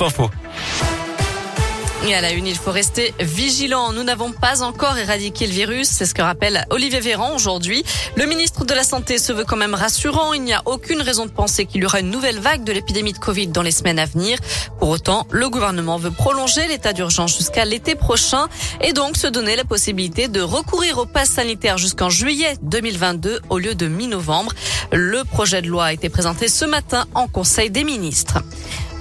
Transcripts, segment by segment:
info. Et à la une, il faut rester vigilant. Nous n'avons pas encore éradiqué le virus. C'est ce que rappelle Olivier Véran aujourd'hui. Le ministre de la Santé se veut quand même rassurant. Il n'y a aucune raison de penser qu'il y aura une nouvelle vague de l'épidémie de Covid dans les semaines à venir. Pour autant, le gouvernement veut prolonger l'état d'urgence jusqu'à l'été prochain et donc se donner la possibilité de recourir au pass sanitaire jusqu'en juillet 2022 au lieu de mi-novembre. Le projet de loi a été présenté ce matin en Conseil des ministres.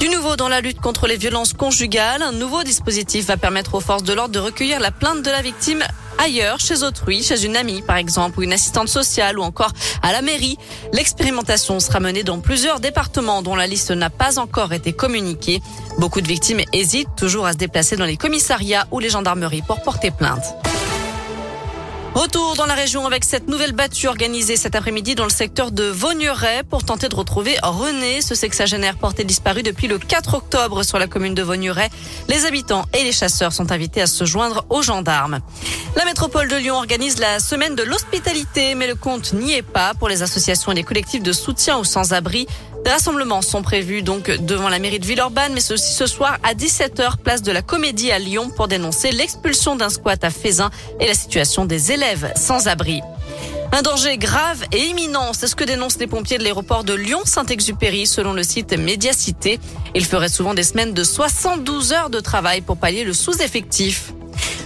Du nouveau dans la lutte contre les violences conjugales, un nouveau dispositif va permettre aux forces de l'ordre de recueillir la plainte de la victime ailleurs, chez autrui, chez une amie par exemple, ou une assistante sociale, ou encore à la mairie. L'expérimentation sera menée dans plusieurs départements dont la liste n'a pas encore été communiquée. Beaucoup de victimes hésitent toujours à se déplacer dans les commissariats ou les gendarmeries pour porter plainte. Retour dans la région avec cette nouvelle battue organisée cet après-midi dans le secteur de Vaugneray pour tenter de retrouver René, ce sexagénaire porté disparu depuis le 4 octobre sur la commune de Vaugneray. Les habitants et les chasseurs sont invités à se joindre aux gendarmes. La métropole de Lyon organise la semaine de l'hospitalité, mais le compte n'y est pas pour les associations et les collectifs de soutien aux sans-abri. Des rassemblements sont prévus donc devant la mairie de Villeurbanne, mais ceci ce soir à 17h, place de la Comédie à Lyon pour dénoncer l'expulsion d'un squat à Fézin et la situation des élèves sans abri. Un danger grave et imminent, c'est ce que dénoncent les pompiers de l'aéroport de Lyon-Saint-Exupéry selon le site Médiacité. Ils feraient souvent des semaines de 72 heures de travail pour pallier le sous-effectif.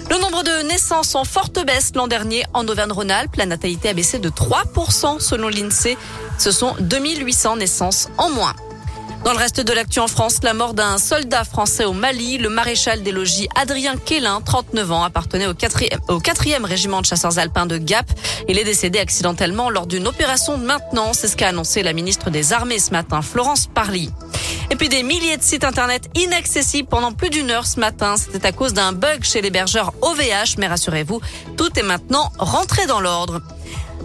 Le nombre de naissances en forte baisse l'an dernier en Auvergne-Rhône-Alpes. La natalité a baissé de 3% selon l'INSEE. Ce sont 2800 naissances en moins. Dans le reste de l'actu en France, la mort d'un soldat français au Mali, le maréchal des logis Adrien Quélin, 39 ans, appartenait au 4e, régiment de chasseurs alpins de Gap. Il est décédé accidentellement lors d'une opération de maintenance. C'est ce qu'a annoncé la ministre des Armées ce matin, Florence Parly. Et puis des milliers de sites internet inaccessibles pendant plus d'une heure ce matin. C'était à cause d'un bug chez l'hébergeur OVH, mais rassurez-vous, tout est maintenant rentré dans l'ordre.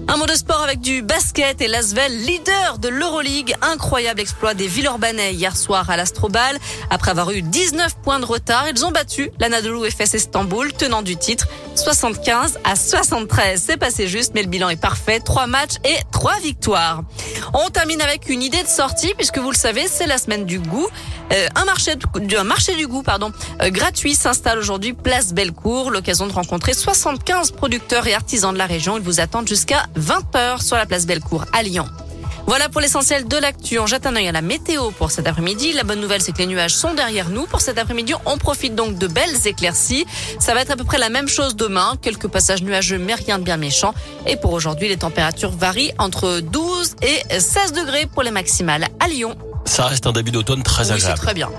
Un mot de sport avec du basket et l'Asvel, leader de l'Euroleague. Incroyable exploit des Villeurbanais hier soir à l'Astrobal. Après avoir eu 19 points de retard, ils ont battu l'Anadolu FS Istanbul, tenant du titre 75 à 73. C'est passé juste, mais le bilan est parfait. Trois matchs et trois victoires. On termine avec une idée de sortie, puisque vous le savez, c'est la semaine du goût. Euh, un marché, du goût, pardon, euh, gratuit s'installe aujourd'hui place Bellecour. L'occasion de rencontrer 75 producteurs et artisans de la région. Ils vous attendent jusqu'à 20 heures sur la place Bellecour à Lyon. Voilà pour l'essentiel de l'actu. On jette un œil à la météo pour cet après-midi. La bonne nouvelle, c'est que les nuages sont derrière nous. Pour cet après-midi, on profite donc de belles éclaircies. Ça va être à peu près la même chose demain. Quelques passages nuageux, mais rien de bien méchant. Et pour aujourd'hui, les températures varient entre 12 et 16 degrés pour les maximales à Lyon. Ça reste un début d'automne très oui, agréable. C'est très bien.